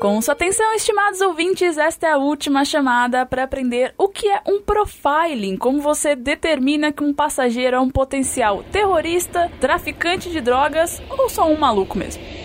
Com sua atenção, estimados ouvintes, esta é a última chamada para aprender o que é um profiling, como você determina que um passageiro é um potencial terrorista, traficante de drogas ou só um maluco mesmo.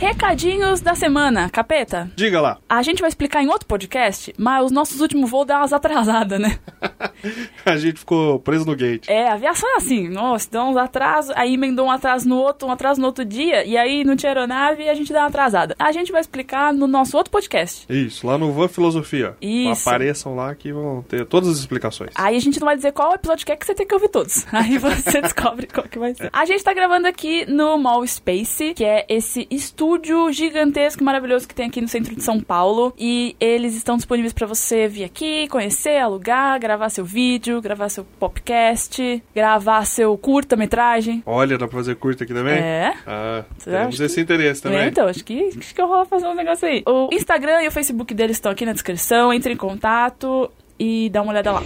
Recadinhos da semana, capeta. Diga lá. A gente vai explicar em outro podcast, mas os nossos últimos voos dão umas atrasadas, né? a gente ficou preso no gate. É, a aviação é assim, nossa, dá uns atrasos, aí emendou um atraso no outro, um atraso no outro dia, e aí não tinha aeronave e a gente dá uma atrasada. A gente vai explicar no nosso outro podcast. Isso, lá no Van Filosofia. Isso. Apareçam lá que vão ter todas as explicações. Aí a gente não vai dizer qual episódio que é que você tem que ouvir todos. Aí você descobre qual que vai ser. A gente tá gravando aqui no Mall Space, que é esse estúdio gigantesco e maravilhoso que tem aqui no centro de São Paulo. E eles estão disponíveis para você vir aqui, conhecer, alugar, gravar seu vídeo, gravar seu podcast, gravar seu curta-metragem. Olha, dá pra fazer curta aqui também? É. Ah, temos acha esse que- interesse também. É, então, acho que, acho que eu vou fazer um negócio aí. O Instagram e o Facebook deles estão aqui na descrição. Entre em contato e dá uma olhada lá.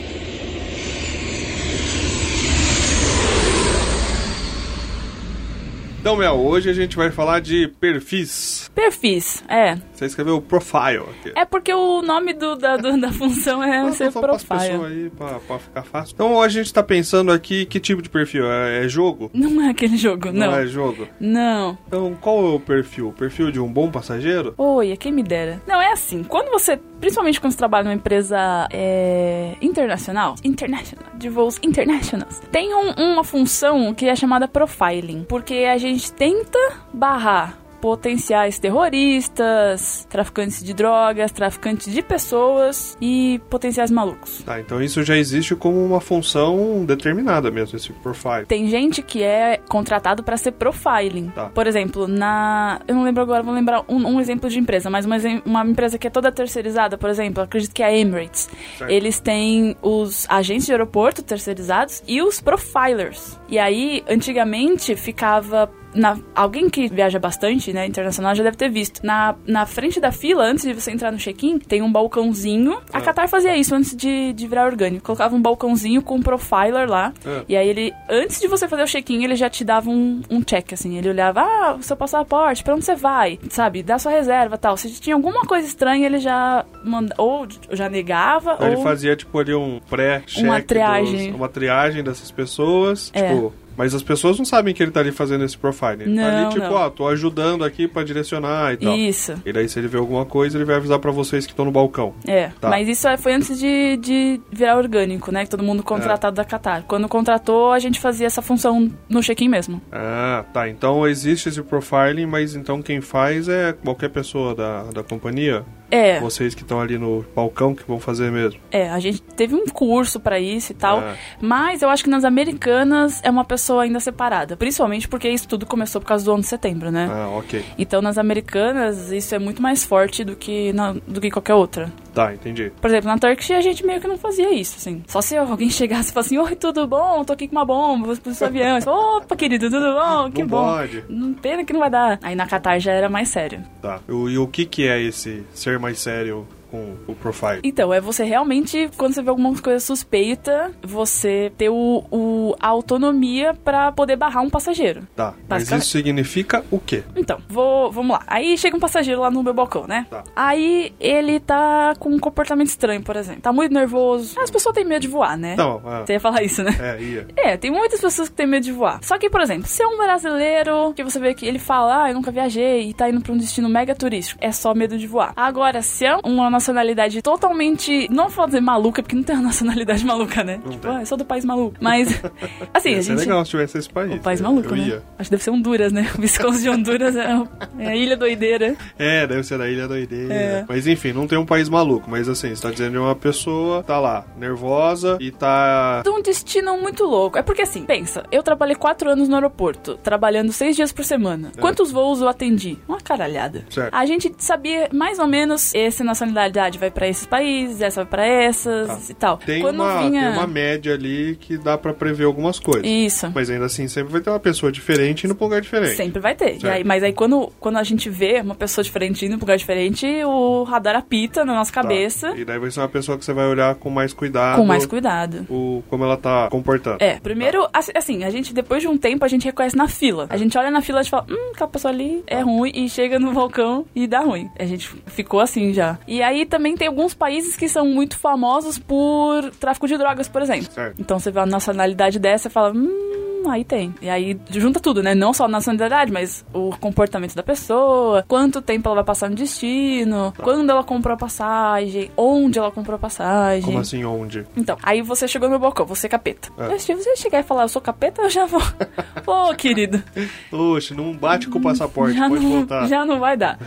Então, Mel, hoje a gente vai falar de perfis. Perfis, é. Você escreveu profile aqui. É porque o nome do, da, do- da função é Não, ser profile. aí, pra, pra ficar fácil. Então, hoje a gente tá pensando aqui que tipo de perfil? É, é jogo? Não é aquele jogo, não. é jogo. Não. Então, qual é o perfil? O perfil de um bom passageiro? Oi, quem me dera. Não, é assim, quando você, principalmente quando você trabalha numa empresa é, internacional, international, de voos internationals, tem um- uma função que é chamada profiling, porque a gente tenta barrar potenciais terroristas, traficantes de drogas, traficantes de pessoas e potenciais malucos. Tá, então isso já existe como uma função determinada mesmo, esse profile. Tem gente que é contratado para ser profiling. Tá. Por exemplo, na. Eu não lembro agora, vou lembrar um, um exemplo de empresa, mas uma, uma empresa que é toda terceirizada, por exemplo, acredito que é a Emirates. Certo. Eles têm os agentes de aeroporto terceirizados e os profilers. E aí, antigamente, ficava. Na, alguém que viaja bastante, né, internacional, já deve ter visto. Na, na frente da fila, antes de você entrar no check-in, tem um balcãozinho. A Ah. Qatar fazia isso antes de, de virar orgânico. Colocava um balcãozinho com um profiler lá. Ah. E aí ele, antes de você fazer o check-in, ele já te dava um, um check, assim. Ele olhava, ah, o seu passaporte, pra onde você vai? Sabe, dá sua reserva tal. Se tinha alguma coisa estranha, ele já manda, ou já negava, ou... ele fazia tipo ali um pré-check. Uma triagem. dos- uma triagem dessas pessoas. É. Tipo. Mas as pessoas não sabem que ele tá ali fazendo esse profile. Ele tá Não, ali, tipo, não. ó, tô ajudando aqui pra direcionar e tal. Isso. E daí, se ele vê alguma coisa, ele vai avisar pra vocês que estão no balcão. É, Tá. mas isso é- foi antes de, de virar orgânico, né? Que todo mundo contratado da Qatar. Quando contratou, a gente fazia essa função no check-in mesmo. Ah, tá. Então existe esse profiling, mas então quem faz é qualquer pessoa da, da companhia? É, Vocês que estão ali no balcão que vão fazer mesmo. é, a gente teve um curso pra isso e tal, Ah. mas eu acho que nas americanas é uma pessoa ainda separada, principalmente porque isso tudo começou por causa do 11 de setembro, né? Ah, ok. Então nas americanas isso é muito mais forte do que na- do que qualquer outra. Tá, entendi. Por exemplo, na Turkish a gente meio que não fazia isso, assim. Só se alguém chegasse e falasse assim, oi, tudo bom? Tô aqui com uma bomba, vou seu avião. Opa, querido, tudo bom? Que Não bom. pode. Pena que não vai dar. Aí na Qatar já era mais sério. Tá. E o que que é esse ser mais sério com o profile? Então, é você realmente, quando você vê alguma coisa suspeita, você ter o, o- a autonomia pra poder barrar um passageiro. Tá. Mas isso significa o quê? Então, vou, vamos lá. Aí chega um passageiro lá no meu balcão, né? Tá. Aí ele tá com um comportamento estranho, por exemplo. Tá muito nervoso. As pessoas têm medo de voar, né? Não, ah, Você ia falar isso, né? é, ia. É, tem muitas pessoas que têm medo de voar. Só que, por exemplo, se é um brasileiro que você vê que ele fala, ah, eu nunca viajei e tá indo pra um destino mega turístico, é só medo de voar. Agora, se é uma nacionalidade totalmente. Não vou dizer maluca, porque não tem uma nacionalidade maluca, né? Não tipo, ah, eu sou do país maluco. Mas, assim, Ia a gente. legal se tivesse esse país. O país Eu- maluco, eu né? ia. Acho que deve ser Honduras, né? O Visconde de Honduras é, é a ilha doideira. É, deve ser da Ilha Doideira. É. Mas enfim, não tem um país maluco. Mas assim, você tá dizendo de uma pessoa, tá lá, nervosa e tá. de um destino muito louco. É porque assim, pensa, eu trabalhei quatro anos no aeroporto, trabalhando seis dias por semana. É. Quantos voos eu atendi? Uma caralhada. Certo. A gente sabia mais ou menos essa nacionalidade nacionalidade vai pra esses países, essa vai pra essas Tá. e tal. Tem Quando uma, vinha... tem uma média ali que dá pra prever algumas coisas. Isso. Mas ainda assim, sempre vai ter uma pessoa diferente indo pra um lugar diferente. Sempre vai ter. Aí- mas aí quando, quando a gente vê uma pessoa diferente indo pra um lugar diferente, o radar apita na nossa Tá. cabeça E daí vai ser uma pessoa que você vai olhar com mais cuidado. com mais cuidado. O, como ela tá comportando. É, primeiro, assim- assim, a gente, depois de um tempo, a gente reconhece na fila. A gente olha na fila e fala, hum, aquela pessoa ali é ruim, e chega no balcão e dá ruim. A gente ficou assim já. E aí também tem alguns países que são muito famosos por tráfico de drogas, por exemplo. Certo. Então você vê a nacionalidade dessa e fala, hum. Aí tem. E aí junta tudo, né? Não só a nacionalidade, mas o comportamento da pessoa, quanto tempo ela vai passar no destino, Tá. quando ela comprou a passagem, onde ela comprou a passagem. Como assim, onde? Então, aí você chegou no meu balcão, você é capeta. É. Se você chegar e falar, eu sou capeta, eu já vou. Ô, querido. Oxe, não bate com o passaporte, já, pode não, voltar. já não vai dar.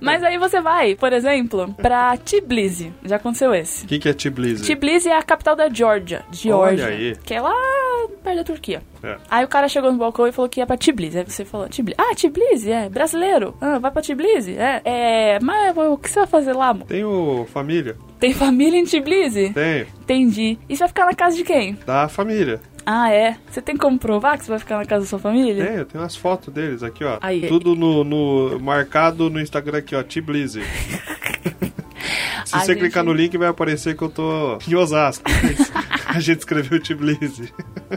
Mas aí você vai, por exemplo, pra Tbilisi. Já aconteceu esse. O que, que é Tbilisi? Tbilisi é a capital da Georgia. Georgia. Olha aí. Que é lá perto da Turquia. É. Aí o cara chegou no balcão e falou que ia pra Tbilisi. Aí você falou, Tbilisi. Ah, Tbilisi, é. Brasileiro. Ah, vai pra Tbilisi? É. É. Mas o que você vai fazer lá, amor? Tenho família? Tem família em Tbilisi? Tenho. Entendi. E você vai ficar na casa de quem? Da família. Ah, é? Você tem como provar que você vai ficar na casa da sua família? Tenho, tenho as fotos deles aqui, ó. Aí. Tudo no, no- marcado no Instagram aqui, ó, Tbilisi. Se A você gente- clicar no link, vai aparecer que eu tô em Osasco. A gente escreveu Tbilisi.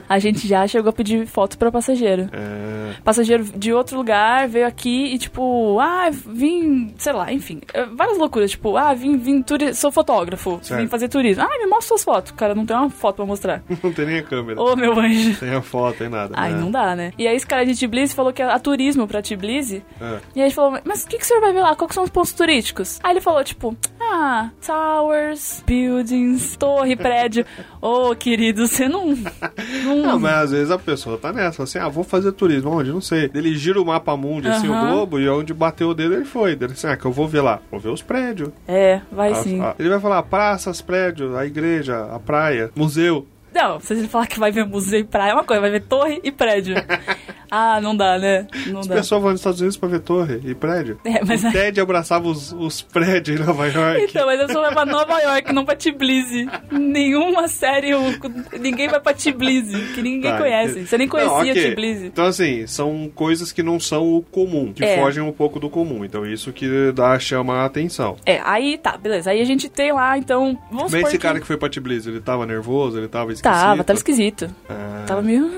A gente já chegou a pedir foto pra passageiro. É, Passageiro de outro lugar veio aqui e, tipo, ah, vim, sei lá, enfim, é, várias loucuras, tipo, ah, vim, vim turi sou fotógrafo, Certo. vim fazer turismo. Ah, me mostra suas fotos. Cara, não tem uma foto pra mostrar. não tem nem a câmera. Ô, meu anjo. Tem a foto, tem nada. Ai, né? não dá, né? E aí esse cara de Tbilisi falou que a turismo pra Tbilisi. É. E aí ele falou, mas o que, que o senhor vai ver lá? Quais que são os pontos turísticos? Aí ele falou, tipo, ah, towers, buildings, torre, prédio. Ô, querido, você não... não... Não, mas às vezes a pessoa tá nessa, assim, ah, vou fazer turismo, onde? Não sei. Ele gira o mapa mundo, assim, o globo, e onde bateu o dedo ele foi. Ele assim, ah, que eu vou ver lá. Vou ver os prédios. É, vai Ah, sim. ah, ele vai falar praças, prédios, a igreja, a praia, museu. Não, se ele falar que vai ver museu e praia é uma coisa, vai ver torre e prédio. ah, não dá, né? Não As dá. pessoas vão nos Estados Unidos pra ver torre e prédio. É, mas O Ted abraçava os, os prédios em Nova York. Então, mas eu só vai pra Nova York, não pra Tbilisi. Nenhuma série, ninguém vai pra Tbilisi, que ninguém Tá, conhece. Você nem conhecia Não, ok. Tbilisi. Então, assim, são coisas que não são o comum, que É. fogem um pouco do comum. Então, isso que dá, chama a atenção. É, aí tá, beleza. Aí a gente tem lá, então. Vamos Mas esse que... cara que foi pra Tbilisi, ele tava nervoso, ele tava esquisito? Tava, tava esquisito. Ah, Tava meio.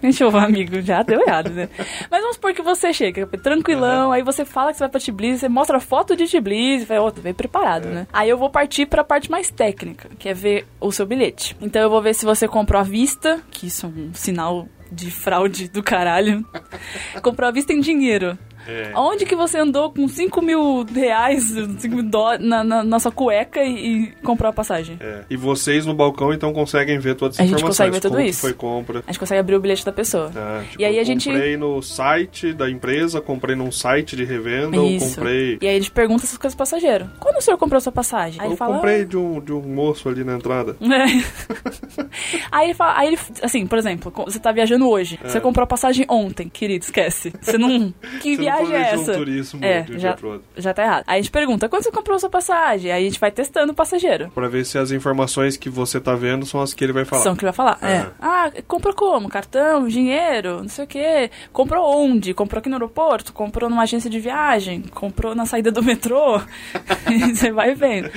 Deixa eu ver, amigo, já deu errado, né? Mas vamos supor que você chega tranquilão, aí você fala que você vai pra Tbilisi, você mostra a foto de Tbilisi, fala, ó, veio preparado, né? Aí eu vou partir pra parte mais técnica, que é ver o seu bilhete. Então eu vou ver se você comprou à vista, que isso é um sinal de fraude do caralho. comprou à vista em dinheiro. É. Onde que você andou com 5 mil reais, 5 mil dólares na, na, na sua cueca e, e comprou a passagem? É. E vocês no balcão, então, conseguem ver todas as A gente informações. consegue ver tudo isso. foi compra. A gente consegue abrir o bilhete da pessoa. Tá? Tipo, E aí a gente- comprei no site da empresa, comprei num site de revenda, ou Isso. comprei... E aí a gente pergunta essas coisas pro passageiro. Quando o senhor comprou sua passagem? Aí Eu fala. comprei de um, de um moço ali na entrada. É. aí ele fala, aí ele, assim, por exemplo, você tá viajando hoje, você comprou a passagem ontem, querido, esquece. Você não. Que É. Você não viagem é planejou um essa? turismo é, de um já, dia pro outro. já tá errado. Aí a gente pergunta, quando você comprou sua passagem? Aí a gente vai testando o passageiro. Pra ver se as informações que você tá vendo são as que ele vai falar. São que vai falar. É. Ah, comprou como? Cartão, dinheiro, não sei o quê. Comprou onde? Comprou aqui no aeroporto? Comprou numa agência de viagem? Comprou na saída do metrô? Você vai vendo.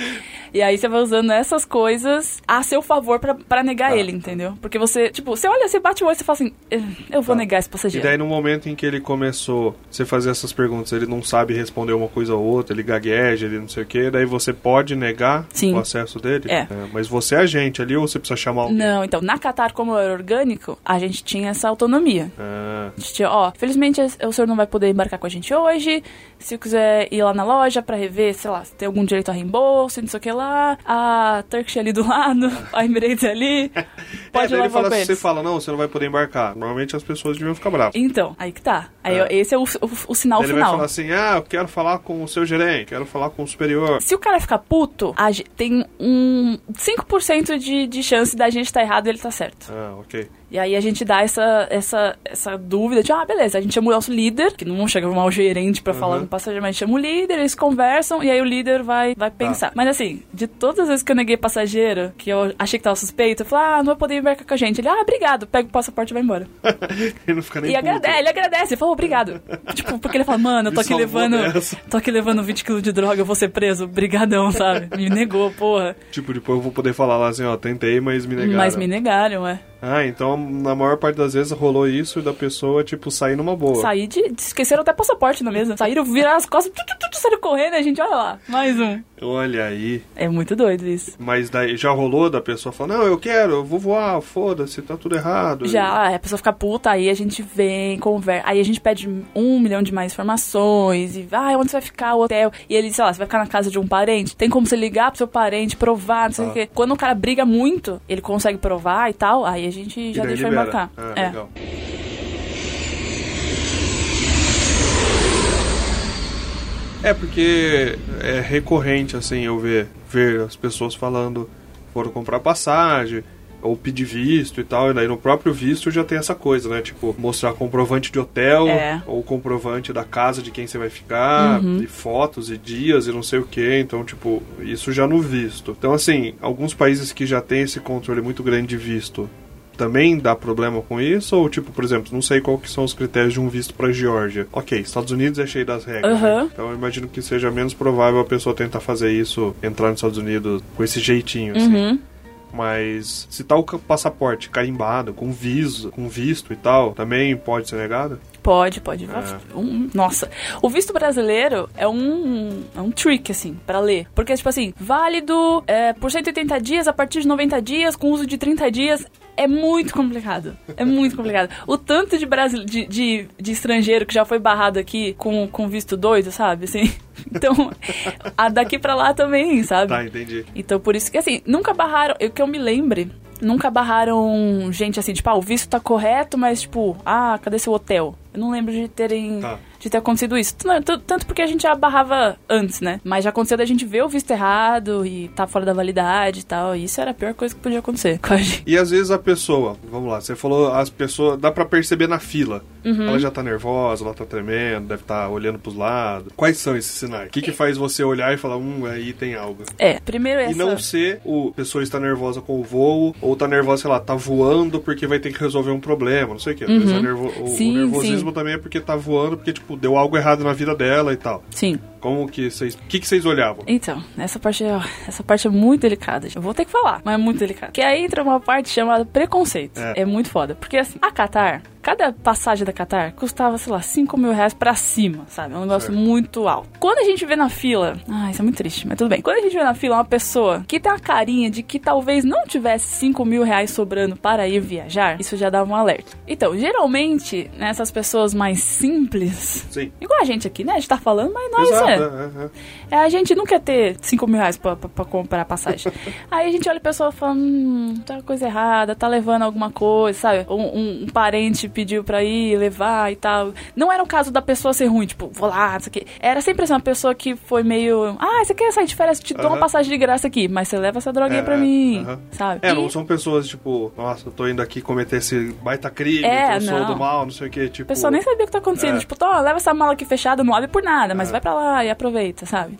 E aí você vai usando essas coisas a seu favor pra, pra negar Tá. ele, entendeu? Porque você, tipo, você olha, você bate o olho e você fala assim, "Eh, eu vou Tá. negar esse E passageiro. daí no momento em que ele começou você fazer essas perguntas, ele não sabe responder uma coisa ou outra, ele gagueja, ele não sei o que, daí você pode negar Sim. o acesso dele? É. Mas você é agente ali ou você precisa chamar alguém? Não, então, na Qatar, como era orgânico, a gente tinha essa autonomia. Ah, A gente tinha, ó, felizmente o senhor não vai poder embarcar com a gente hoje. Se quiser ir lá na loja pra rever, sei lá, se tem algum direito a reembolso, não sei o que lá. A Turkish ali do lado, a Emirates ali. Pode é, daí ir lá ele fala, se você fala, não, você não vai poder embarcar. Normalmente as pessoas deviam ficar bravas. Então, aí que tá. Aí, É. esse é o, o, o sinal Daí ele vai final. falar assim, ah, eu quero falar com o seu gerente, quero falar com o superior. Se o cara ficar puto, tem um 5% de, de chance da gente estar errado e ele tá certo. Ah, ok. E aí a gente dá essa, essa, essa dúvida de, ah, beleza, a gente chama o nosso líder, que não chega mal gerente pra falar Uhum. com o passageiro, mas chama o líder, eles conversam, e aí o líder vai, vai pensar. Mas assim, de todas as vezes que eu neguei passageiro, que eu achei que tava suspeito, eu falei, ah, não vai poder embarcar com a gente. Ele, ah, obrigado, pega o passaporte e vai embora. Ele não fica nem E agradece, ele agradece, ele falou obrigado. tipo, porque ele fala, mano, eu tô aqui levando. dessa. Tô aqui levando 20 quilos de droga, eu vou ser preso. Brigadão, sabe? Me negou, porra. Tipo, depois eu vou poder falar lá assim, ó, tentei, mas me negaram. Mas me negaram, é. Ah, então na maior parte das vezes rolou isso da pessoa, tipo, sair numa boa. Saí de. Esqueceram até passaporte na mesa. Saíram, viraram as costas, tu, tu, tu, tu, saíram correndo, e a gente, olha lá, mais um. Olha aí. É muito doido isso. Mas daí já rolou da pessoa falar, não, eu quero, eu vou voar, foda-se, tá tudo errado. Já, a pessoa fica puta, aí a gente vem, conversa. Aí a gente pede um milhão de mais informações. E, ah, onde você vai ficar, o hotel? E ele, sei lá, você vai ficar na casa de um parente? Tem como você ligar pro seu parente, provar, não sei o Ah. quê. Quando o cara briga muito, ele consegue provar e tal, aí a gente já libera. embarcar. Ah, é. legal. É porque é recorrente, assim, eu ver, ver as pessoas falando, foram comprar passagem, ou pedir visto e tal, e daí no próprio visto já tem essa coisa, né? Tipo, mostrar comprovante de hotel, É. ou comprovante da casa de quem você vai ficar, Uhum. e fotos e dias e não sei o que, então, tipo, isso já no visto. Então, assim, alguns países que já tem esse controle muito grande de visto, também dá problema com isso? Ou, tipo, por exemplo, não sei qual que são os critérios de um visto pra Geórgia. Ok, Estados Unidos é cheio das regras. Aham. né? Então eu imagino que seja menos provável a pessoa tentar fazer isso, entrar nos Estados Unidos com esse jeitinho, assim. Uhum. Mas se tá o ca- passaporte carimbado, com viso, com visto e tal, também pode ser negado? Pode, pode. É. Um- nossa, o visto brasileiro é um, é um trick, assim, pra ler. Porque, tipo assim, válido é, por 180 dias, a partir de 90 dias, com uso de 30 dias. É muito complicado. É muito complicado. O tanto de, Brasil, de, de, de estrangeiro que já foi barrado aqui com, com visto doido, sabe? Assim. Então, a daqui pra lá também, sabe? Tá, entendi. Então, por isso que, assim, nunca barraram, eu, que eu me lembre, nunca barraram gente assim, tipo, ah, o visto tá correto, mas, tipo, ah, cadê seu hotel? Eu não lembro de terem. Tá. De ter acontecido isso. Tanto porque a gente já barrava antes, né? Mas já aconteceu da gente ver o visto errado e tá fora da validade e tal. E isso era a pior coisa que podia acontecer com a gente. E às vezes a pessoa, vamos lá, você falou as pessoas, dá pra perceber na fila. Uhum. Ela já tá nervosa, ela tá tremendo, deve estar olhando pros lados. Quais são esses sinais? O que que faz você olhar e falar, hum, aí tem algo? É, primeiro essa. E não ser o pessoa está nervosa com o voo, ou tá nervosa, sei lá, tá voando porque vai ter que resolver um problema, não sei o que. Às vezes é nervo- o, o Uhum. Sim, nervosismo sim. também é porque tá voando, porque, tipo, deu algo errado na vida dela e tal. Sim. Como que vocês. O que, que vocês olhavam? Então, essa parte, é, essa parte é muito delicada. Eu vou ter que falar, mas é muito delicada. Que aí entra uma parte chamada preconceito. É. É, muito foda. Porque assim, a Qatar, cada passagem da Qatar custava, sei lá, 5 mil reais pra cima, sabe? É um negócio Certo. muito alto. Quando a gente vê na fila. Ah, isso é muito triste, mas tudo bem. Quando a gente vê na fila uma pessoa que tem a carinha de que talvez não tivesse 5 mil reais sobrando para ir viajar, isso já dá um alerta. Então, geralmente, nessas pessoas mais simples. Sim. Igual a gente aqui, né? A gente tá falando, mas nós Exato, 嗯嗯嗯 é. a gente não quer ter 5 mil reais pra, pra, pra comprar passagem. Aí a gente olha a pessoa e fala, hum, tá coisa errada, tá levando alguma coisa, sabe? Um, um- um parente pediu pra ir levar e tal. Não era o caso da pessoa ser ruim, tipo, vou lá, isso aqui. Era sempre assim, uma pessoa que foi meio, ah, você quer sair de férias? Te dou uma Aham. passagem de graça aqui, mas você leva essa droguinha É, pra mim, aham. sabe? É, E- não são pessoas tipo, nossa, eu tô indo aqui cometer esse baita crime, É, eu sou não. do mal, não sei o que, tipo. A pessoa nem sabia o que tá acontecendo. É. Tipo, tô, leva essa mala aqui fechada, não abre por nada, mas É. vai pra lá e aproveita, sabe?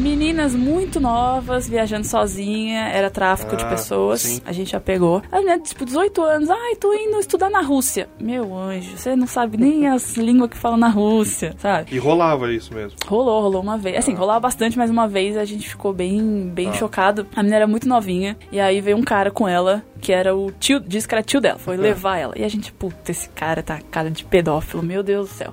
Meninas muito novas, viajando sozinha, era tráfico de Ah, pessoas. sim. A gente já pegou. A menina, tipo, 18 anos, ai, tô indo estudar na Rússia. Meu anjo, você não sabe nem as línguas que falam na Rússia, sabe? E rolava isso mesmo. Rolou, rolou uma vez. Assim, Ah. rolava bastante, mas uma vez a gente ficou bem, bem Ah. chocado. A menina era muito novinha. E aí veio um cara com ela, que era o tio, disse que era tio dela, foi Ah. levar ela. E a gente, puta, esse cara tá cara de pedófilo, meu Deus do céu.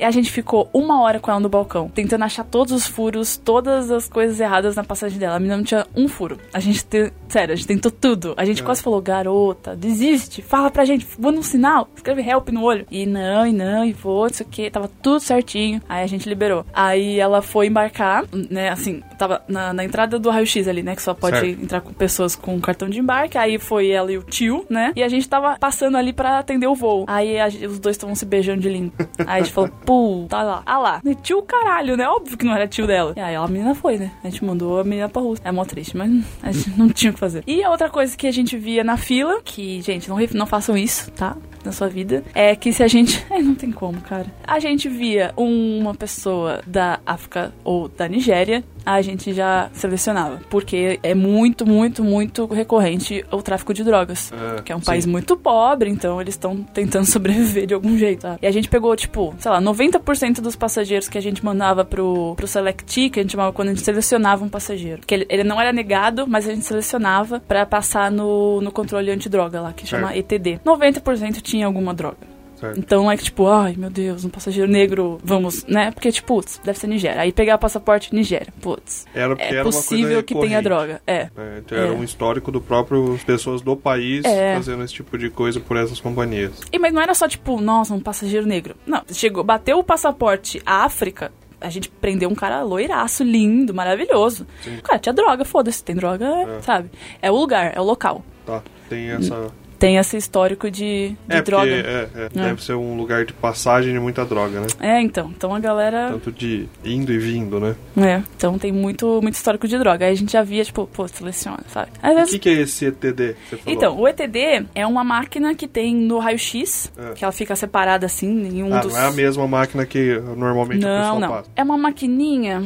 E a gente ficou uma hora com ela no balcão, tentando achar todos os furos, todas as coisas erradas na passagem dela. A menina não tinha um furo. A gente te- Sério, a gente tentou tudo. A gente É. quase falou, garota, desiste, fala pra gente, manda um sinal, escreve help no olho. E não, e não, e vou, não sei o que, tava tudo certinho. Aí a gente liberou. Aí ela foi embarcar, né, assim, tava na, na entrada do raio-x ali, né, que só pode Certo. entrar com pessoas com cartão de embarque. Aí foi ela e o tio, né, e a gente tava passando ali pra atender o voo. Aí a os dois estavam se beijando de lindo. Aí a gente falou, pô, tá lá. Ah lá, tio caralho, né, óbvio que não era tio dela. E aí a menina foi, né, a gente mandou a menina pra Rússia. É mó triste, mas a gente não tinha o que fazer. E a outra coisa que a gente via na fila, que, gente, não, não façam isso, tá? Na sua vida, é que se a gente. É, não tem como, cara. A gente via uma pessoa da África ou da Nigéria, a gente já selecionava. Porque é muito, muito, muito recorrente o tráfico de drogas. É, que é um sim. país muito pobre, então eles estão tentando sobreviver de algum jeito. Tá? E a gente pegou, tipo, sei lá, 90% dos passageiros que a gente mandava pro, pro Selecti, que a gente chamava quando a gente selecionava um passageiro. Que ele, ele não era negado, mas a gente selecionava pra passar no, no controle antidroga lá, que chama Certo. ETD. 90% tinha alguma droga. Certo. Então é que, tipo, ai meu Deus, um passageiro negro, vamos, né? Porque, tipo, putz, deve ser Nigéria. Aí pegar o passaporte Nigéria, putz. Era É era possível que tenha droga. É. né? Então era É. um histórico do próprio pessoas do país É. fazendo esse tipo de coisa por essas companhias. E, mas não era só, tipo, nossa, um passageiro negro. Não, chegou, bateu o passaporte África, a gente prendeu um cara loiraço, lindo, maravilhoso. Sim. Cara, tinha droga, foda-se, tem droga, É. sabe? É o lugar, é o local. Tá. Tem essa. Tem esse histórico de, de É, droga. porque é, é, deve ser um lugar de passagem de muita droga, né? É, então. Então a galera. Tanto de indo e vindo, né? É, então tem muito, muito histórico de droga. Aí a gente já via, tipo, pô, seleciona, sabe? Às O vezes que, que é esse ETD? Então, o ETD é uma máquina que tem no raio-x, É. que ela fica separada assim, em um ah, dos. não é a mesma máquina que normalmente Não, pessoa não. passa. É uma maquininha.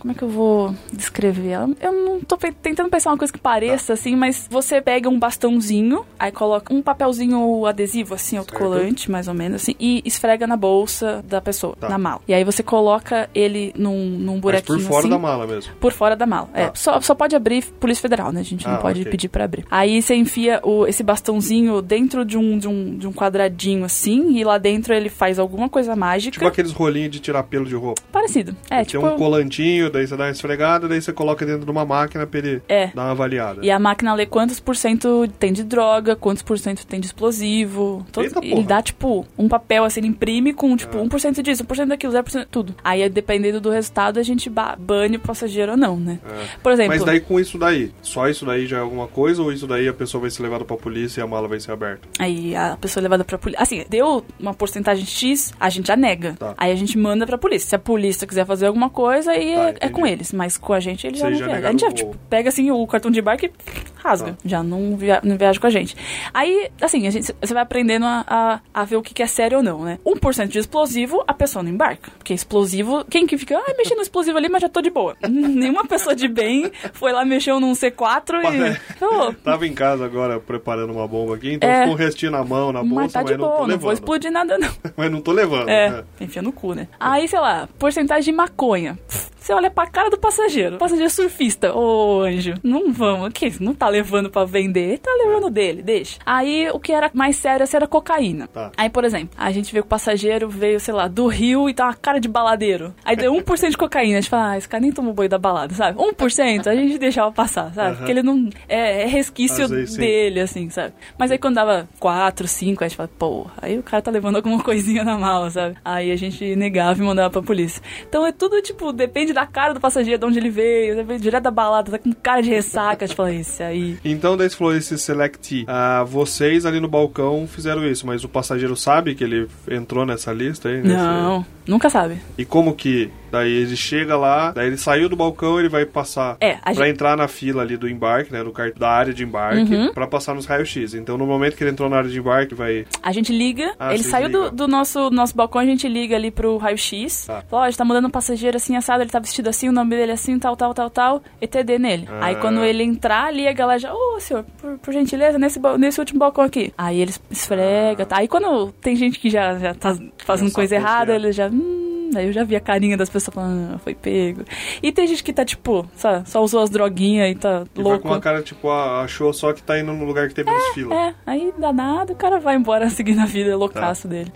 Como é que eu vou descrever ela? Eu não tô tentando pensar uma coisa que pareça assim, mas você pega um bastãozinho, aí coloca um papelzinho adesivo, assim, autocolante, mais ou menos, assim, e esfrega na bolsa da pessoa, Tá. na mala. E aí você coloca ele num, num Mas buraquinho por fora assim. da mala mesmo. Por fora da mala. É, Tá. só, só pode abrir Polícia Federal, né? A gente não Ah, pode ok. pedir pra abrir. Aí você enfia o, esse bastãozinho dentro de um, de, um, de um quadradinho assim, e lá dentro ele faz alguma coisa mágica. Tipo aqueles rolinhos de tirar pelo de roupa. Parecido. É, Tem tipo. um colantinho, daí você dá uma esfregada, daí você coloca dentro de uma máquina pra ele É. dar uma avaliada. E a máquina lê quantos por cento tem de droga, quantos por cento tem de explosivo. Todo, Eita, ele dá, tipo, um papel, assim, ele imprime com, tipo, Ah. 1% disso, 1% daquilo, 0% tudo. Aí, dependendo do resultado, a gente ba- bane o passageiro ou não, né? É. Por exemplo... Mas daí com isso daí, só isso daí já é alguma coisa ou isso daí a pessoa vai ser levada pra polícia e a mala vai ser aberta? Aí a pessoa é levada pra polícia. Assim, deu uma porcentagem X, a gente já nega. Tá. Aí a gente manda pra polícia. Se a polícia quiser fazer alguma coisa, aí Tá, é, com eles. Mas com a gente, eles já não querem. A gente já, tipo, pega assim o cartão de embarque e rasga. Tá. Já não, via, não viaja com a gente. Aí, assim, a gente, você vai aprendendo a, a, a ver o que, que é sério ou não, né? 1% de explosivo, a pessoa não embarca. Porque explosivo, quem que fica, ah, mexendo no explosivo ali, mas já tô de boa. Nenhuma pessoa de bem foi lá, mexeu num C4 e. Tava em casa agora preparando uma bomba aqui, então É. ficou um restinho na mão, na bolsa, mas tá de não tô não levando. vou explodir nada, não. Mas não tô levando. É, né? enfia no cu, né? Aí, sei lá, porcentagem de maconha. Pff, Você olha pra cara do passageiro. Passageiro surfista. Ô, anjo, não vamos. O que? Não tá levando pra vender? Tá levando dele, deixa. Aí, o que era mais sério assim, era cocaína. Tá. Aí, por exemplo, a gente vê que o passageiro veio, sei lá, do Rio e tá uma cara de baladeiro. Aí deu 1% de cocaína. A gente fala, ah, esse cara nem tomou boi da balada, sabe? 1% a gente deixava passar, sabe? Aham. Porque ele não... É, é resquício vezes, sim. dele, assim, sabe? Mas aí quando dava 4, 5, a gente fala, porra, aí o cara tá levando alguma coisinha na mala, sabe? Aí a gente negava e mandava pra polícia. Então é tudo, tipo, depende da cara do passageiro, de onde ele veio, você veio direto da balada, tá com cara de ressaca, fala, esse aí. Então, daí você falou esse Select. Ah, vocês ali no balcão fizeram isso, mas o passageiro sabe que ele entrou nessa lista aí? nesse- Não, nunca sabe. E como que? Daí ele chega lá, daí ele saiu do balcão, ele vai passar É, pra gente- entrar na fila ali do embarque, né? No cart... da área de embarque, Uhum. pra passar nos raios-x. Então, no momento que ele entrou na área de embarque, vai. A gente liga, Ah, ele saiu do, ligam. do nosso, nosso balcão, a gente liga ali pro raio-x. Tá. Ó, a gente tá mandando um passageiro assim, assado, ele tá vestido assim, o nome dele é assim, tal, tal, tal, tal, ETD nele. Ah. Aí quando ele entrar ali, a galera já, ô senhor, por, por gentileza, nesse, nesse último balcão aqui. Aí eles esfrega, tá? Aí quando tem gente que já, já tá fazendo coisa errada, é. ele já, hum, Aí eu já vi a carinha das pessoas falando, ah, foi pego. E tem gente que tá, tipo, só, só usou as droguinhas e tá E vai louco. com uma cara, tipo, ah, achou só que tá indo no lugar que tem menos fila. É, aí danado, o cara vai embora seguindo a vida loucaço Tá. dele.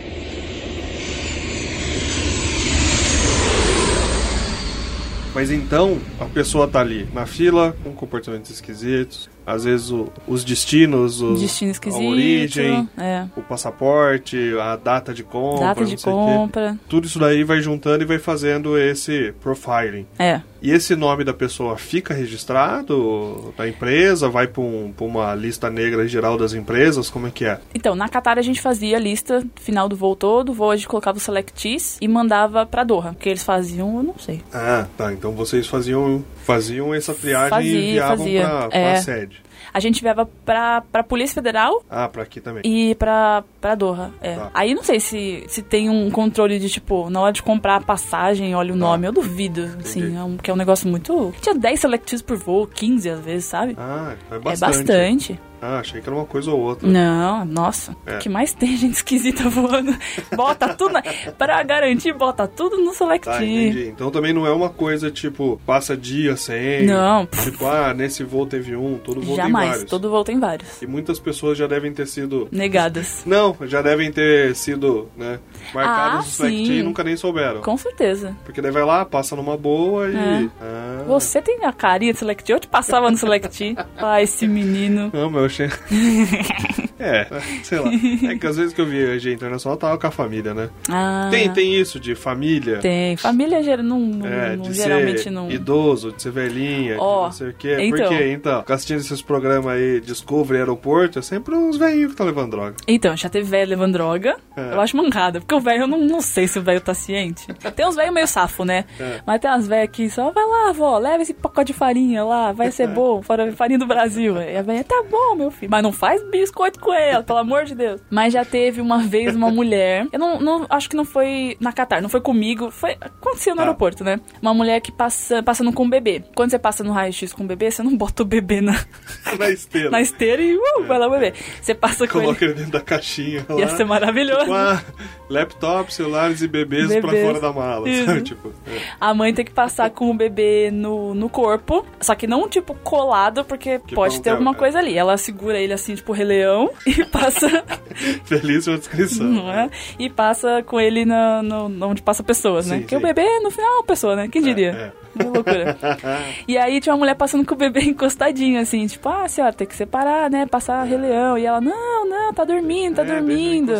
Mas então, a pessoa tá ali na fila, com comportamentos esquisitos, às vezes, o- os destinos, os, Destino a origem, É. o passaporte, a data de compra, Data não de sei o quê. compra. Tudo isso daí vai juntando e vai fazendo esse profiling. É. E esse nome da pessoa fica registrado na empresa? Vai para um, uma lista negra geral das empresas? Como é que é? Então, na Qatar a gente fazia a lista final do voo todo, o voo a gente colocava os selectees e mandava pra Doha. O que eles faziam, eu não sei. Ah, tá. Então vocês faziam, faziam essa triagem Fazia, e enviavam pra É. sede. A gente enviava pra, pra Polícia Federal Ah, pra aqui também. e pra, pra Doha. É. Tá. Aí não sei se, se tem um controle de, tipo, na hora de comprar a passagem, olha o nome. Eu duvido, assim, é um, que é um negócio muito... Tinha 10 selectees por voo, 15 às vezes, sabe? Ah, é É bastante. Ah, achei que era uma coisa ou outra. Não, nossa, É. o que mais tem gente esquisita voando? Bota tudo, na, pra garantir, bota tudo no Select. Tá, entendi. Então também não é uma coisa tipo, passa dia sem. Não, Tipo, ah, nesse voo teve um, todo voo tem jamais, vários. todo voo tem vários. E muitas pessoas já devem ter sido. Negadas. Não, já devem ter sido, né? Marcados Ah, no select sim. e nunca nem souberam. Com certeza. Porque daí vai lá, passa numa boa e. É. Ah. Você tem a carinha de Select. Eu te passava no Select. Ah, esse menino. Não, achei. é, sei lá. É que às vezes que eu viajei internacional tava com a família, né? Ah, Tem, tem isso de família. Tem. Família gera- não, não- É, não- de geralmente ser não. idoso, de ser velhinha, Ó, de não sei o quê. então. Porque, então, ficar assistindo esses programas aí, Discovery Aeroporto, é sempre uns velhinhos que estão levando droga. Então, já teve velho levando droga. É. Eu acho mancada. Porque o velho, eu não, não sei se o velho tá ciente. Tem uns velhos meio safo, né? É. Mas tem umas velhas que só, vai lá, vó, leva esse pacote de farinha lá, vai ser bom, fora- farinha do Brasil. E a velha, tá bom, meu filho. Mas não faz biscoito com ela, pelo amor de Deus. Mas já teve uma vez uma mulher, eu não, não- acho que não foi na Qatar, não foi comigo, foi, aconteceu no Tá. aeroporto, né? Uma mulher que passa, passando com um bebê. Quando você passa no raio-x com o bebê, você não bota o bebê na, Na esteira. na esteira e uh, vai lá o bebê. Você passa com ele. Coloca ele dentro da caixinha lá. Ia ser maravilhoso. Com a laptop, celulares e bebês, pra Bebês. fora da mala, sabe? Tipo, é. A mãe tem que passar com o bebê no, no corpo, só que não, tipo, colado, porque Que pode ter alguma é. coisa ali. Ela segura ele assim, tipo, Rei Leão, e passa, belíssima descrição. não é? E passa com ele na, no, onde passa pessoas, né? Sim, Porque sim. o bebê, no final, é uma pessoa, né? Quem diria? é. Que loucura. E aí tinha uma mulher passando com o bebê encostadinho, assim, tipo, ah, senhora, tem que separar, né? Passar Rei Leão. E ela, não, não, tá dormindo, tá É, dormindo.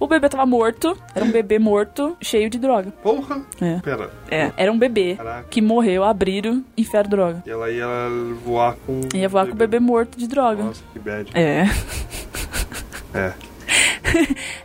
O bebê tava morto, era um bebê morto, cheio de droga. Porra! É. Pera. É, era um bebê Caraca. que morreu, abriram e enfiaram droga. E ela ia voar com. Ia voar com o bebê morto de droga. Nossa, que bad. É. É.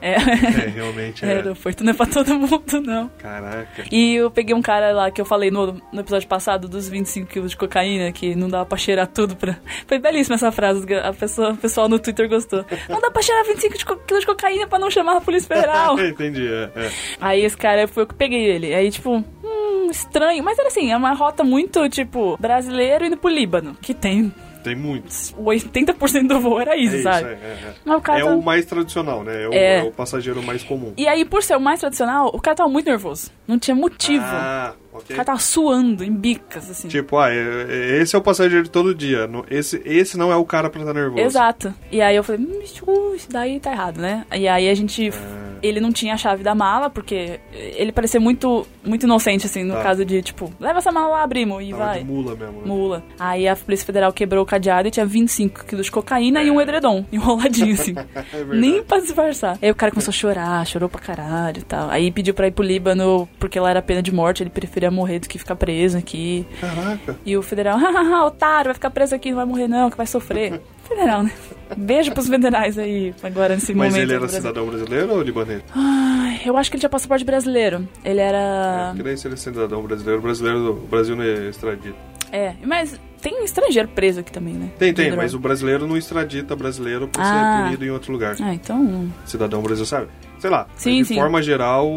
É. É, realmente É, é. aeroporto não é pra todo mundo, não. Caraca. E eu peguei um cara lá que eu falei no, no episódio passado dos 25 quilos de cocaína, que não dava pra cheirar tudo pra. Foi belíssima essa frase, a pessoa, o pessoal no Twitter gostou. Não dá pra cheirar 25 de quilos de cocaína pra não chamar a Polícia Federal. Entendi, é, é. Aí esse cara foi eu que peguei ele. Aí, tipo, hum, estranho. Mas era assim, é uma rota muito, tipo, brasileiro indo pro Líbano. Que tem Tem muitos. 80% do voo era isso, É isso, sabe? é, é, é. Cara É tá- o mais tradicional, né? É o, É. é o passageiro mais comum. E aí, por ser o mais tradicional, o cara tava muito nervoso. Não tinha motivo. Ah, O cara tava suando em bicas, assim. Tipo, ah, é- é- esse é o passageiro de todo dia. Esse, esse não é o cara pra estar nervoso. Exato. E aí eu falei, hum, isso daí tá errado, né? E aí a gente. Ah. Ele não tinha a chave da mala, porque ele parecia muito, muito inocente, assim, no Tá. caso de, tipo, leva essa mala lá, primo, e Tava vai. de mula mesmo, né? Mula. Aí a Polícia Federal quebrou o cadeado e tinha 25 quilos de cocaína e um edredom enroladinho, assim. É. Nem pra disfarçar. Aí o cara começou a chorar, chorou pra caralho e tal. Aí pediu pra ir pro Líbano porque lá era pena de morte, ele preferia morrer do que ficar preso aqui. Caraca. E o federal, hahaha, otário, vai ficar preso aqui, não vai morrer não, que vai sofrer. Federal, né? Beijo pros federais aí, agora nesse Mas momento. ele do era cidadão brasileiro ou libanês? Ai, eu acho que ele tinha passaporte brasileiro. Ele É, era. porque daí se ele é cidadão brasileiro, brasileiro, o Brasil não é extradita. É, mas tem estrangeiro preso aqui também, né? Tem, tem, mas o brasileiro não extradita brasileiro pra Ah. ser punido em outro lugar. Ah, então. Cidadão brasileiro, sabe? Sei lá. mas Sim, de sim. forma geral,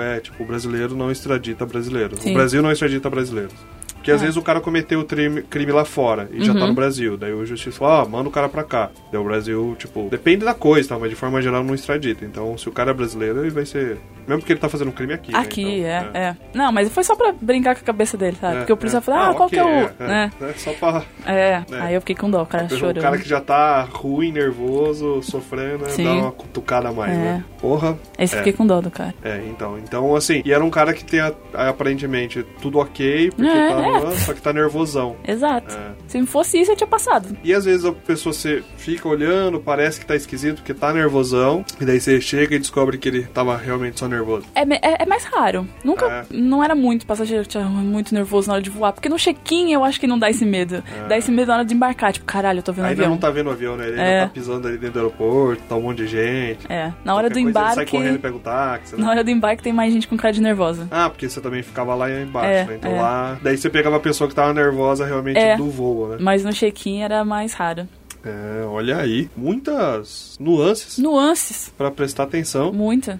é tipo, o brasileiro não extradita brasileiro. Sim. O Brasil não extradita brasileiros. Porque às Ah. vezes o cara cometeu o crime, crime lá fora e já tá Uhum. no Brasil. Daí o justiça fala, ah, manda o cara pra cá. Daí o Brasil, tipo, depende da coisa, tá? Mas de forma geral não extradita. Então, se o cara é brasileiro, ele vai ser Mesmo porque ele tá fazendo um crime aqui. né? Aqui, Então, é, é, Não, mas foi só pra brincar com a cabeça dele, sabe? É, Porque o policial é. falou, ah, qual ok, que é o. É, é, né? é, só pra. É, É. aí eu fiquei com dó, o cara O chorando. cara que já tá ruim, nervoso, sofrendo, Sim. dá uma cutucada a mais, É. né? Porra. Esse é. fiquei com dó do cara. É, então. Então, assim, e era um cara que tem aparentemente tudo ok, porque É, tá é. no- só que tá nervosão. Exato. É. Se não fosse isso, eu tinha passado. E às vezes a pessoa você fica olhando, parece que tá esquisito, porque tá nervosão, e daí você chega e descobre que ele tava realmente só nervoso. É, é, é mais raro. Nunca. É. Não era muito passageiro que tinha muito nervoso na hora de voar. Porque no check-in eu acho que não dá esse medo. Dá esse medo na hora de embarcar. Tipo, caralho, eu tô vendo Ainda avião. não tá vendo o avião, né? Ele É. ainda tá pisando ali dentro do aeroporto, tá um monte de gente. É. Na hora do embarque. sai correndo e pega o táxi, né? Na hora do embarque tem mais gente com cara de nervosa. Ah, porque você também ficava lá embaixo, É, né? Então é. lá. Daí você pegava a pessoa que tava nervosa realmente É. do voo, né? Mas no check-in era mais raro. É, olha aí. Muitas nuances Nuances. pra prestar atenção. Muita.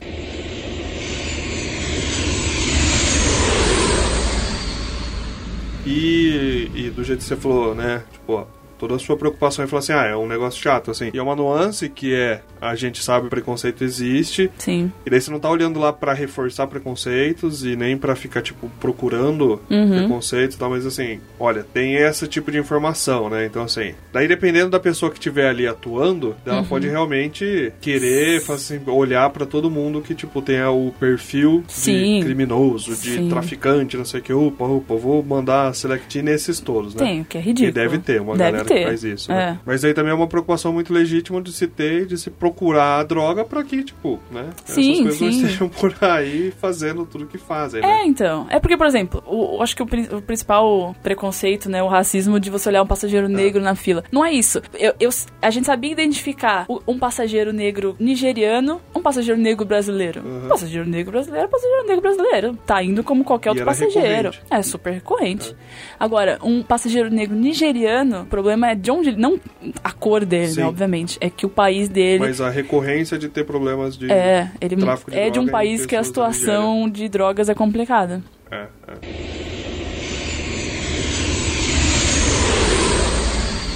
E, e do jeito que você falou, né? Tipo, ó, toda a sua preocupação e falar assim, ah, é um negócio chato, assim. E é uma nuance que é, a gente sabe o preconceito existe, Sim. e daí você não tá olhando lá pra reforçar preconceitos e nem pra ficar, tipo, procurando Uhum. preconceitos e tal, mas assim, olha, tem esse tipo de informação, né? Então, assim, daí dependendo da pessoa que estiver ali atuando, ela Uhum. pode realmente querer, assim, olhar pra todo mundo que, tipo, tenha o perfil Sim. de criminoso, de Sim. traficante, não sei o que, opa, opa, vou mandar select nesses todos, né? Tem, o que é ridículo. E deve ter uma Deve galera ter. faz isso. É. Né? Mas aí também é uma preocupação muito legítima de se ter, de se procurar a droga pra que, tipo, né? Sim, Essas coisas não sim. estejam por aí fazendo tudo que fazem, É, né? então. É porque, por exemplo, o, eu acho que o, o principal preconceito, né, o racismo de você olhar um passageiro negro na fila. Não é isso. Eu, eu- a gente sabia identificar um passageiro negro nigeriano, um passageiro negro brasileiro. Uhum. Um passageiro negro brasileiro, um passageiro negro brasileiro. Tá indo como qualquer outro passageiro. recorrente. É super recorrente. Agora, um passageiro negro nigeriano, o problema é de onde ele. Não a cor dele, né, obviamente. É que o país dele. Mas a recorrência de ter problemas de. É, ele tráfico de é de um país que a situação de drogas é complicada. É, é.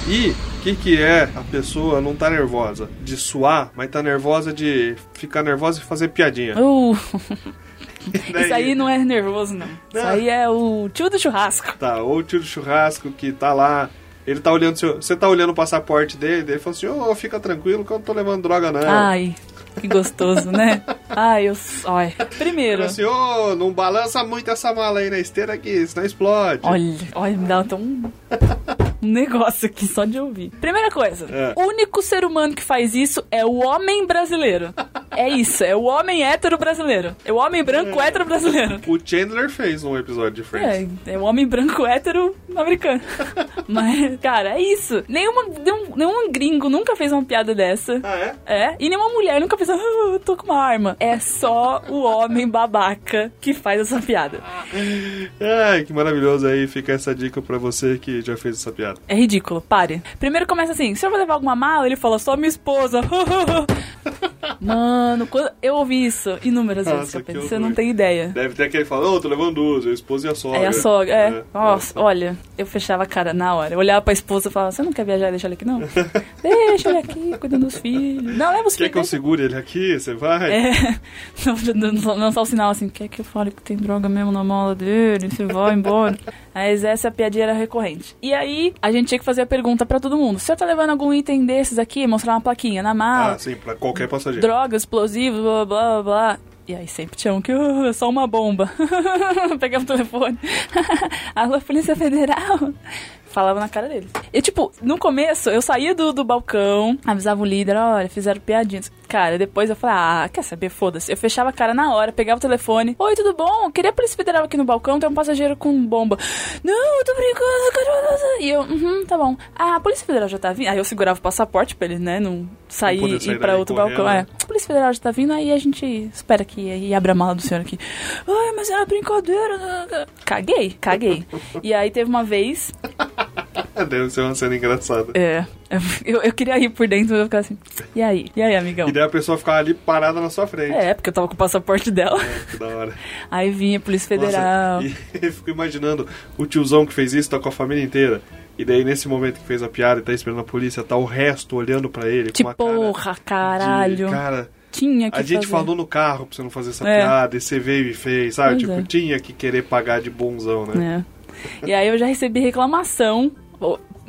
E o que, que é a pessoa não tá nervosa? De suar, mas tá nervosa de ficar nervosa e fazer piadinha. Uh, Daí- isso aí não é nervoso, não. Isso Não. aí é o tio do churrasco. Tá, ou o tio do churrasco que tá lá. Ele tá olhando seu. Você tá olhando o passaporte dele, ele fala assim, ô, fica tranquilo que eu não tô levando droga, não. Ai, que gostoso, né? Ai, eu. Olha, primeiro. Ele fala assim, ô, não balança muito essa mala aí na esteira aqui, senão explode. Olha, olha, me dá até um, um negócio aqui só de ouvir. Primeira coisa, É. o único ser humano que faz isso é o homem brasileiro. É isso, é o homem hétero brasileiro. É o homem branco hétero brasileiro. O Chandler fez um episódio de Friends. É, é o homem branco hétero americano. Mas, cara, é isso. Nenhuma, nenhum, nenhum gringo nunca fez uma piada dessa. Ah, é? É, e nenhuma mulher nunca fez, ah, eu tô com uma arma. É só o homem babaca que faz essa piada. Ai, que maravilhoso aí. Fica essa dica pra você que já fez essa piada. É ridículo, pare. Primeiro começa assim: se eu vou levar alguma mala, ele fala só minha esposa. Mano, quando eu ouvi isso inúmeras vezes, Nossa, você não tem ideia. Deve ter aquele que fala, ô, tô levando duas, a esposa e a sogra. É a sogra, é. Nossa, olha, eu fechava a cara na hora. Eu olhava pra esposa e falava: Você não quer viajar e deixar ele aqui, não? Deixa ele aqui, cuidando dos filhos. Não, leva os Quer filhos. que eu segure ele aqui? Você vai? É, não, não, não só o sinal assim, quer que eu fale que tem droga mesmo na mala dele, você vai embora. Mas essa piadinha era recorrente. E aí, a gente tinha que fazer a pergunta pra todo mundo: você tá levando algum item desses aqui? Mostrar uma plaquinha na mala, Ah, sim, pra qualquer passageiro. drogas, explosivos, blá blá blá blá. E aí sempre tinha um que "Ah, é só uma bomba. Pegava o telefone. Alô, Polícia Federal. Falava na cara deles. E tipo, no começo eu saía do, do balcão, avisava o líder, olha, fizeram piadinhas. Cara, depois eu falava, ah, quer saber, foda-se. Eu fechava a cara na hora, pegava o telefone. Oi, tudo bom? Queria a Polícia Federal aqui no balcão, tem um passageiro com bomba. Não, eu tô brincando, cara. E eu, uhum, tá bom. Ah, a Polícia Federal já tá vindo. Aí eu segurava o passaporte pra ele, né, não sair e ir pra outro correndo, balcão. É. né? A Polícia Federal já tá vindo, aí a gente espera aqui e abre a mala do senhor aqui. Ai, mas era brincadeira. Caguei, caguei. e aí teve uma vez, Deve ser uma cena engraçada. é, eu, eu queria ir por dentro e eu ficar assim. E aí? E aí, amigão? E daí a pessoa ficava ali parada na sua frente. É, porque eu tava com o passaporte dela. Que da hora. Aí vinha a Polícia Federal. Nossa, e eu fico imaginando o tiozão que fez isso, tá com a família inteira. E daí, nesse momento que fez a piada e tá esperando a polícia, tá o resto olhando pra ele Tipo, com uma cara porra, de- caralho. cara, tinha que A gente fazer. falou no carro pra você não fazer essa É. piada, e você veio e fez, sabe? Pois tipo, é. tinha que querer pagar de bonzão, né? É. E aí eu já recebi reclamação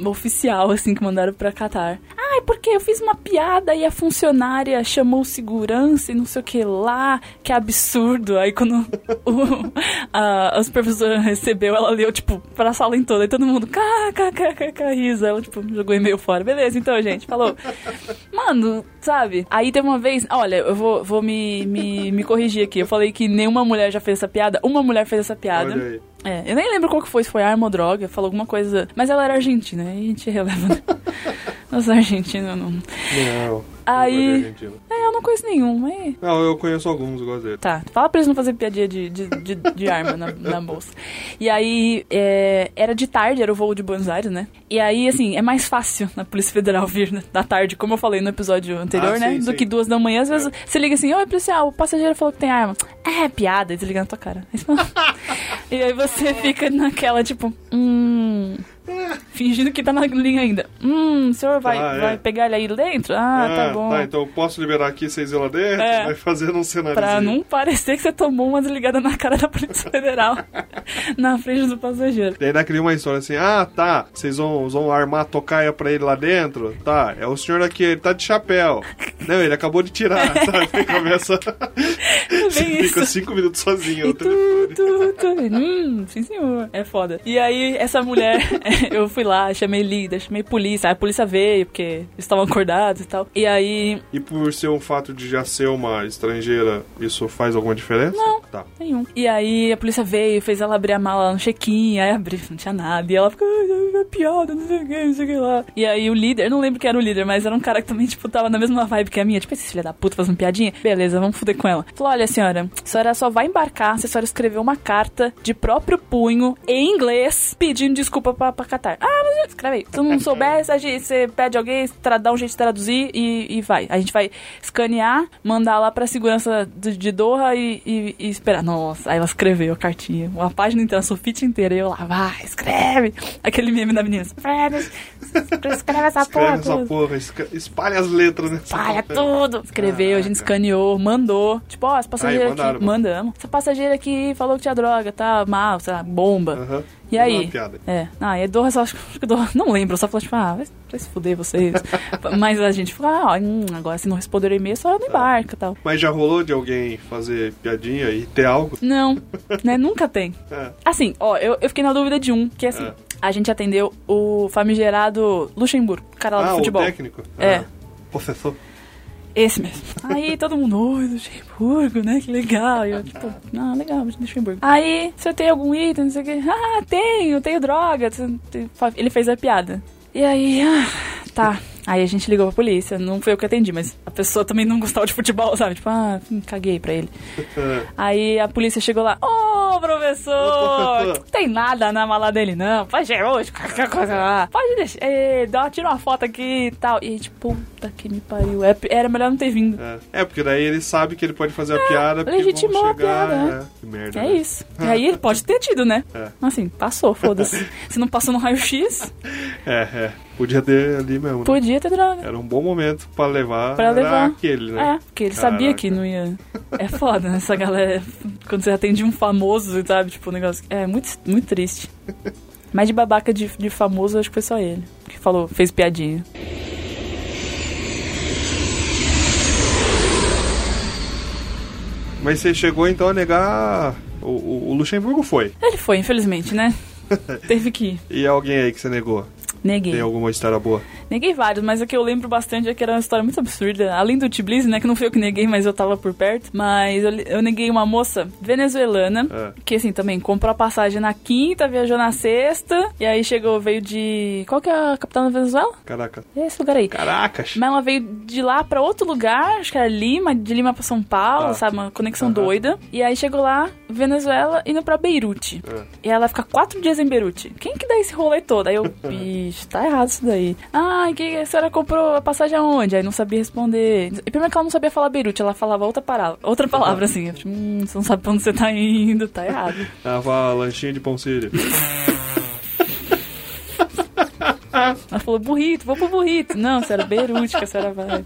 oficial, assim, que mandaram pra Qatar. Ai, porque eu fiz uma piada e a funcionária chamou segurança e não sei o que lá, que absurdo. Aí quando o, a, a supervisora recebeu, ela leu, tipo, pra sala em toda. E todo mundo, kkkk, risa. Ela, tipo, jogou e-mail fora. Beleza, então, gente, falou. Mano, sabe? Aí teve uma vez, olha, eu vou, vou me, me, me corrigir aqui. Eu falei que nenhuma mulher já fez essa piada. Uma mulher fez essa piada. Olha aí. É, eu nem lembro qual que foi, se foi arma ou droga, falou alguma coisa. Mas ela era argentina, aí a gente releva. né? Nossa, argentina não. Não. Aí- não. É, eu não conheço nenhum, mas. Não, eu conheço alguns, eu gosto dele. Tá, fala pra eles não fazer piadinha de, de, de, de arma na, na bolsa. E aí, é, era de tarde, era o voo de Buenos Aires, né? E aí, assim, é mais fácil na Polícia Federal vir né, da tarde, como eu falei no episódio anterior, Ah, né? sim, do sim. que duas da manhã. Às vezes você liga assim, oi, policial, o passageiro falou que tem arma. É, piada, e desliga na tua cara. E aí você fica naquela, tipo, hum. Fingindo que tá na linha ainda. Hum, o senhor vai, Ah, é. vai pegar ele aí dentro? Ah, tá bom. Tá, então eu posso liberar aqui vocês lá dentro? É. Vai fazer um cenário. Pra não parecer que você tomou uma desligada na cara da Polícia Federal na frente do passageiro. E ainda cria uma história assim, ah, tá, vocês vão, vão armar a tocaia pra ele lá dentro? Tá, é o senhor aqui, ele tá de chapéu. Não, ele acabou de tirar, sabe? Aí começa... Você Bem fica cinco minutos sozinho no E tu, tu, tu. Hum, sim senhor. É foda. E aí, essa mulher, eu fui lá, chamei líder, chamei polícia. Aí a polícia veio, porque eles estavam acordados e tal. E aí, E por ser um fato de já ser uma estrangeira, isso faz alguma diferença? Não. Tá. nenhum. E aí, a polícia veio, fez ela abrir a mala no check-in. Aí abri, não tinha nada. E ela ficou, "Ai, é piada, não sei o que, não sei o que lá. E aí, o líder, eu não lembro quem era o líder, mas era um cara que também, tipo, tava na mesma vibe que a minha. Tipo, esse filho da puta fazendo piadinha. Beleza, vamos fuder com ela. Falou, olha, senhora, a senhora só vai embarcar se a senhora escrever uma carta de próprio punho, em inglês, pedindo desculpa pra, pra Qatar. Ah, mas escreve aí. Se não souber, a gente- você pede alguém, dá um jeito de traduzir e, e vai. A gente vai escanear, mandar lá pra segurança de, de Doha e, e- e esperar. Nossa, aí ela escreveu a cartinha. Uma página inteira, a sulfite inteira. E eu lá, vai, escreve. Aquele meme da menina. Escreve, escreve essa Escreve porra. essa tudo. porra, esca- espalha as letras, né? Espalha tudo. Escreveu, a gente escaneou, mandou. Tipo, ó, essa passageira Aí, mandaram, aqui. Mandamos. Essa passageira aqui falou que tinha droga, tá mal, sei lá, bomba. E aí? piada. É. Ah, e Só acho que Doha, não lembro, só falou tipo, ah, vai, vai se fuder vocês. Mas a gente falou, ah, hum, agora se não responder o e-mail, só não embarca e tal. Mas já rolou de alguém fazer piadinha e ter algo? Não, né? Nunca tem. É. Assim, ó, eu, eu fiquei na dúvida de um, que é assim, É. a gente atendeu o famigerado Luxemburgo, o cara lá Ah, do o futebol. técnico? É. Ah, Professor. Esse mesmo. Aí todo mundo, oi, Luxemburgo, né? Que legal. E eu, tipo, ah, legal, Luxemburgo. Aí, você tem algum item, não sei o quê? Ah, tenho, tenho droga. Ele fez a piada. E aí, ah, tá. Aí a gente ligou pra polícia. Não foi eu que atendi, mas a pessoa também não gostava de futebol, sabe? Tipo, ah, hum, caguei pra ele. Aí a polícia chegou lá, ô professor, Ô, professor. não tem nada na mala dele não, pode hoje, qualquer coisa lá, pode deixar, dá tira uma foto aqui e tal. E gente, puta que me pariu, É- era melhor não ter vindo. É. É, porque daí ele sabe que ele pode fazer a piada porque legitimou vão a chegar... piada, né? é. Que merda, É né? isso. E aí ele pode ter tido, né? É. Assim, passou, foda-se. Se não passou no raio-x, É, é. Podia ter ali mesmo. né? podia ter droga. Era um bom momento pra levar. Pra levar. aquele, né? É, porque ele sabia Caraca. que não ia. É foda, né? Essa galera. Quando você atende um famoso, sabe? Tipo, um negócio. É muito, muito triste. Mas de babaca de, de famoso, acho que foi só ele. Que falou, fez piadinha. Mas você chegou então a negar. O, o- o Luxemburgo foi. Ele foi, infelizmente, né? Teve que ir. E alguém aí que você negou? Neguei. Tem alguma história boa? Neguei vários, mas o que eu lembro bastante é que era uma história muito absurda. Além do Tbilisi, né? Que não foi eu que neguei, mas eu tava por perto. Mas eu, eu neguei uma moça venezuelana. É. Que assim, também comprou a passagem na quinta, viajou na sexta. E aí chegou, veio de. Qual que é a capital da Venezuela? Caraca. É esse lugar aí. Caracas! Mas ela veio de lá pra outro lugar, acho que era Lima, de Lima pra São Paulo, Tá. sabe? Uma conexão doida. E aí chegou lá, Venezuela, indo pra Beirute. É. E ela fica quatro dias em Beirute. Quem que dá esse rolê todo? Aí eu, bicho, tá errado isso daí. Ai, que a senhora comprou a passagem aonde? Aí não sabia responder. E primeiro que ela não sabia falar Beirute, ela falava outra palavra, outra palavra assim. Tipo, hum, você não sabe pra onde você tá indo, tá errado. Tava lanchinha de pão sírio. Ela falou, burrito, vou pro burrito. Não, senhora, Beirute que a senhora vai.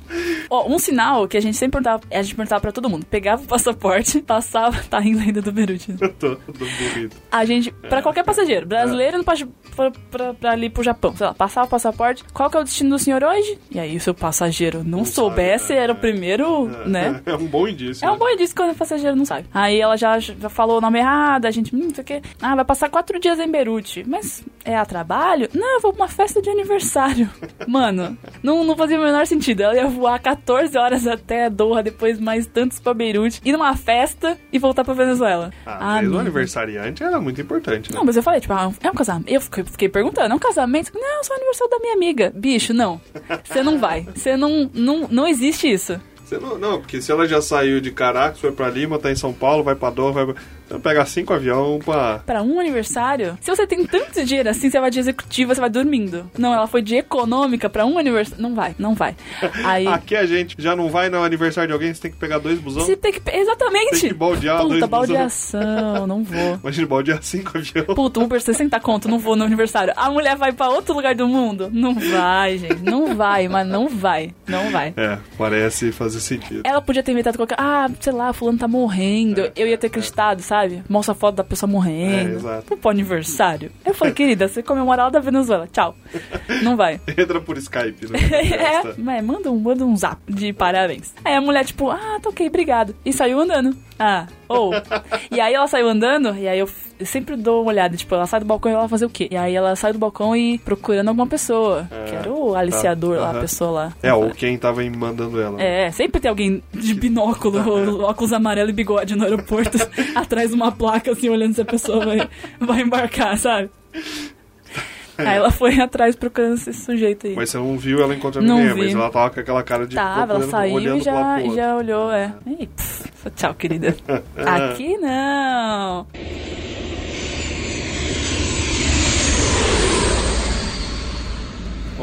Ó, um sinal que a gente sempre perguntava, a gente perguntava pra todo mundo. Pegava o passaporte, passava, tá rindo ainda do Beruti. Eu tô, tô bonito. A gente, pra qualquer passageiro, brasileiro não pode pra, pra, pra ali pro Japão, sei lá, passava o passaporte, qual que é o destino do senhor hoje? E aí, se o passageiro não, soubesse, sabe, é, era o primeiro, né? É um bom indício. É um né? bom indício quando o passageiro não sabe. Aí ela já, já falou o nome errado, a gente, hum, não sei o quê. Ah, vai passar quatro dias em Beirute. Mas é a trabalho? Não, eu vou pra uma festa de aniversário. Mano, não, não fazia o menor sentido. Ela ia voar 14 horas até Doha, depois mais tantos pra Beirute, ir numa festa e voltar pra Venezuela. Ah, mas o aniversariante era muito importante, né? Não, mas eu falei, tipo, ah, é um casamento. Eu fiquei, fiquei perguntando, é um casamento? Não, só o aniversário da minha amiga. Bicho, não. Você não vai. Você não, não. Não existe isso. Não, não, porque se ela já saiu de Caracas, foi pra Lima, tá em São Paulo, vai pra Doha, vai pra... Vai pegar cinco avião pra... Pra um aniversário? Se você tem tanto dinheiro assim, você vai de executiva, você vai dormindo. Não, ela foi de econômica pra um aniversário. Não vai, não vai. Aí. Aqui a gente já não vai no aniversário de alguém, você tem que pegar dois busão. Você tem que. Exatamente! Tem que baldear dois Puta, busão. baldeação, não vou. Imagina, baldear cinco avião. Puta, Uber 60 conto, não vou no aniversário. A mulher vai pra outro lugar do mundo? Não vai, gente. Não vai, mas não vai. Não vai. É, parece fazer sentido. Ela podia ter inventado qualquer. Ah, sei lá, fulano tá morrendo. Eu ia ter acreditado, sabe? Mostra a foto da pessoa morrendo. É. Pro aniversário. Eu falei, querida, você comemora lá da Venezuela. Tchau. Não vai. Entra por Skype, né? É, mas manda um, manda um zap de parabéns. Aí a mulher, tipo, ah, tá ok, obrigado. E saiu andando. Ah, ou. E aí ela saiu andando, e aí eu, eu sempre dou uma olhada, tipo, ela sai do balcão e ela vai fazer o quê? E aí ela sai do balcão e procurando alguma pessoa. que era o aliciador lá, a aham. pessoa lá. É, ou quem tava mandando ela. É, sempre tem alguém de binóculo, óculos amarelo e bigode no aeroporto, atrás de uma placa, assim, olhando se a pessoa vai, vai embarcar, sabe? Aí ela foi atrás procurando esse sujeito aí. Mas você não viu ela encontrando Não ninguém, vi. mas ela tava com aquela cara de Tava, ela saiu e já, e já olhou, é. Ih, pff, tchau, querida. Aqui não.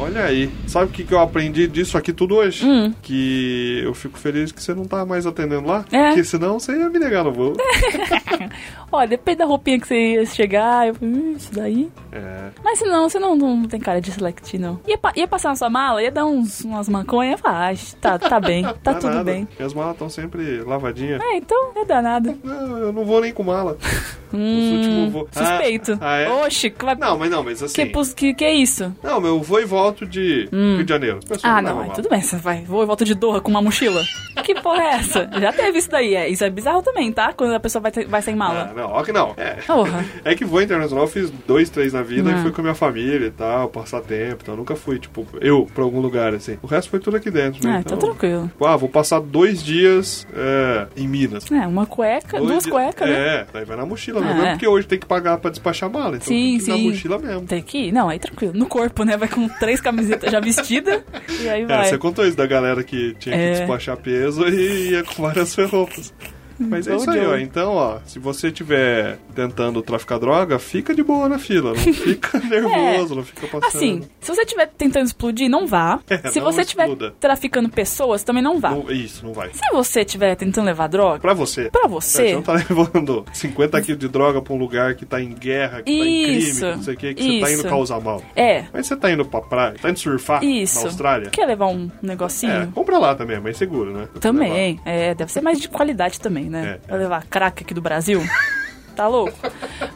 Olha aí. Sabe o que, que eu aprendi disso aqui tudo hoje? Hum. Que eu fico feliz que você não tá mais atendendo lá. É. Porque senão você ia me negar no voo. Ó, depende da roupinha que você ia chegar, eu falei, hum, isso daí. É. Mas se não, você não, não tem cara de select, não. Ia, ia passar na sua mala, ia dar uns, umas manconhas, ia falar, ah, tá, tá bem, tá tudo nada. bem. Minhas malas estão sempre lavadinhas. É, então, é danado. Não, eu não vou nem com mala. Hum, últimos voo- suspeito. Ah, ah, é? Oxe, vai... Não, mas não, mas assim. que, que, que é isso? Não, meu, eu vou e volto de Rio de Janeiro. Pessoal, Ah, não, aí tudo bem, você vai, vou e volta de Doha com uma mochila. que porra é essa? Já teve isso daí, é, isso é bizarro também, tá? Quando a pessoa vai, ter- vai sem Ah, mala. não, ó que não. É. Porra. É que voo internacional eu fiz dois, três na vida Ah. e fui com a minha família e tal, passar tempo. Então eu nunca fui, tipo, eu pra algum lugar assim. O resto foi tudo aqui dentro, né? Ah, então, tá tranquilo. tipo, ah, vou passar dois dias é, em Minas. É, uma cueca, Dois duas dias- cuecas, né? É, daí vai na mochila Ah, mesmo. Não é é. porque hoje tem que pagar pra despachar mala. Então Sim, tem que ir na sim. mochila mesmo. Tem que ir? Não, aí tranquilo. No corpo, né? Vai com três camisetas já vestidas e aí É, vai. você contou isso da galera que tinha que É. despachar peso e ia com várias roupas. Mas é isso aí, ó. Então, ó, se você estiver tentando traficar droga, fica de boa na fila. Não fica nervoso, não fica passando. Assim, se você estiver tentando explodir, não vá. É, se não você estiver traficando pessoas, também não vá. Não- isso, não vai. Se você estiver tentando levar droga, Pra você. pra É, você, Você não tá levando 50 quilos de droga pra um lugar que tá em guerra, que tá em Isso, crime, não sei o que, que você tá indo isso. causar mal. é. Mas você tá indo pra praia, tá indo surfar Isso. na Austrália. Quer levar um negocinho? É, compra lá também, é mais seguro, né? Também, é, deve ser mais de qualidade também, né? É, Pra levar crack aqui do Brasil. Tá louco?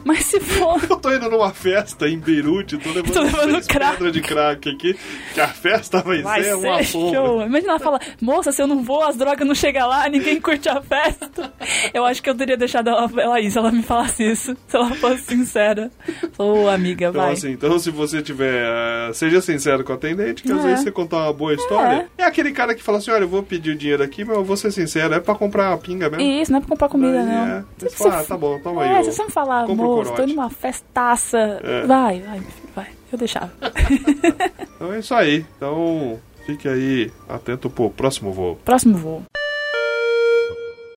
Mas se for. Eu tô indo numa festa em Beirute, tô levando, Tô levando crack. de crack aqui, que a festa vai, Vai ser uma ser bomba. show. Imagina ela fala, moça, se eu não vou, as drogas não chegam lá, ninguém curte a festa. Eu acho que eu teria deixado ela, ela ir se ela me falasse isso. Se ela fosse sincera. Ô, amiga, Então, vai. assim, então se você tiver. eh, seja sincero com o atendente, que às É. vezes você contar uma boa história. É. aquele cara que fala assim: olha, eu vou pedir o dinheiro aqui, mas eu vou ser sincero, é pra comprar a pinga mesmo. Isso, não é pra comprar comida, Aí, não. é. Fala, ah, tá bom, toma É, se você me falar, tô corote. numa festaça. É. Vai, vai, vai. Eu deixava. Então é isso aí. Então fique aí atento pro próximo voo. Próximo voo.